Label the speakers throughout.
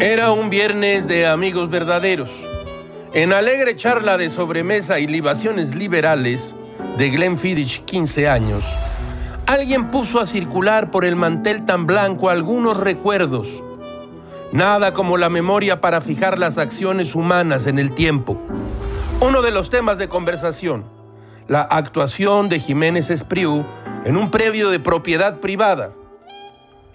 Speaker 1: Era un viernes de amigos verdaderos. En alegre charla de sobremesa y libaciones liberales de Glenn Fiddich, 15 años, alguien puso a circular por el mantel tan blanco algunos recuerdos. Nada como la memoria para fijar las acciones humanas en el tiempo. Uno de los temas de conversación, la actuación de Jiménez Espriu en un previo de propiedad privada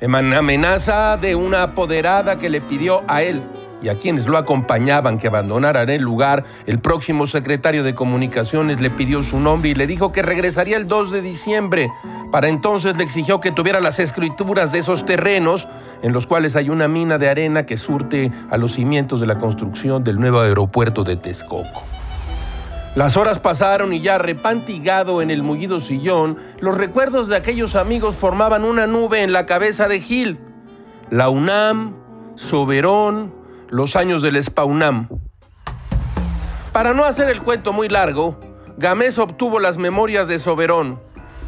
Speaker 1: amenaza de una apoderada que le pidió a él y a quienes lo acompañaban que abandonaran el lugar, el próximo secretario de comunicaciones le pidió su nombre y le dijo que regresaría el 2 de diciembre. Para entonces le exigió que tuviera las escrituras de esos terrenos en los cuales hay una mina de arena que surte a los cimientos de la construcción del nuevo aeropuerto de Texcoco. Las horas pasaron y ya repantigado en el mullido sillón, los recuerdos de aquellos amigos formaban una nube en la cabeza de Gil. La UNAM, Soberón, los años del SPAUNAM. Para no hacer el cuento muy largo, Gamés obtuvo las memorias de Soberón,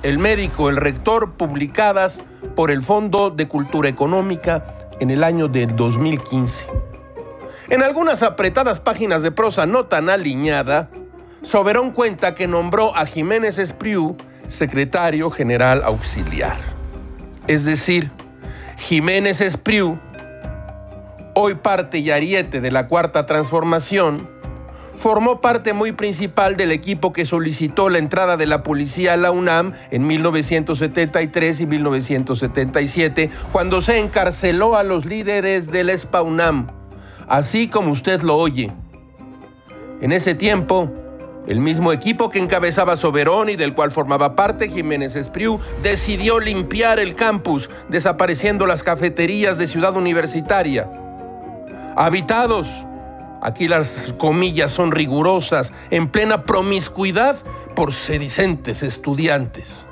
Speaker 1: el médico, el rector, publicadas por el Fondo de Cultura Económica en el año del 2015. En algunas apretadas páginas de prosa no tan aliñada, Soberón cuenta que nombró a Jiménez Espriu secretario general auxiliar. Es decir, Jiménez Espriu, hoy parte y ariete de la Cuarta Transformación, formó parte muy principal del equipo que solicitó la entrada de la policía a la UNAM en 1973 y 1977, cuando se encarceló a los líderes del SPA-UNAM, así como usted lo oye. En ese tiempo, el mismo equipo que encabezaba Soberón y del cual formaba parte Jiménez Espriu decidió limpiar el campus, desapareciendo las cafeterías de Ciudad Universitaria. Habitados, aquí las comillas son rigurosas, en plena promiscuidad por sedicentes estudiantes.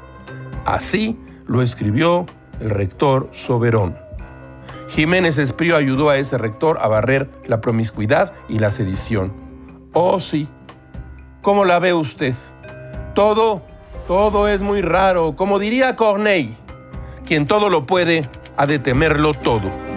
Speaker 1: Así lo escribió el rector Soberón. Jiménez Espriu ayudó a ese rector a barrer la promiscuidad y la sedición. Oh sí, ¿Cómo la ve usted? Todo, todo es muy raro. Como diría Corneille, quien todo lo puede, ha de temerlo todo.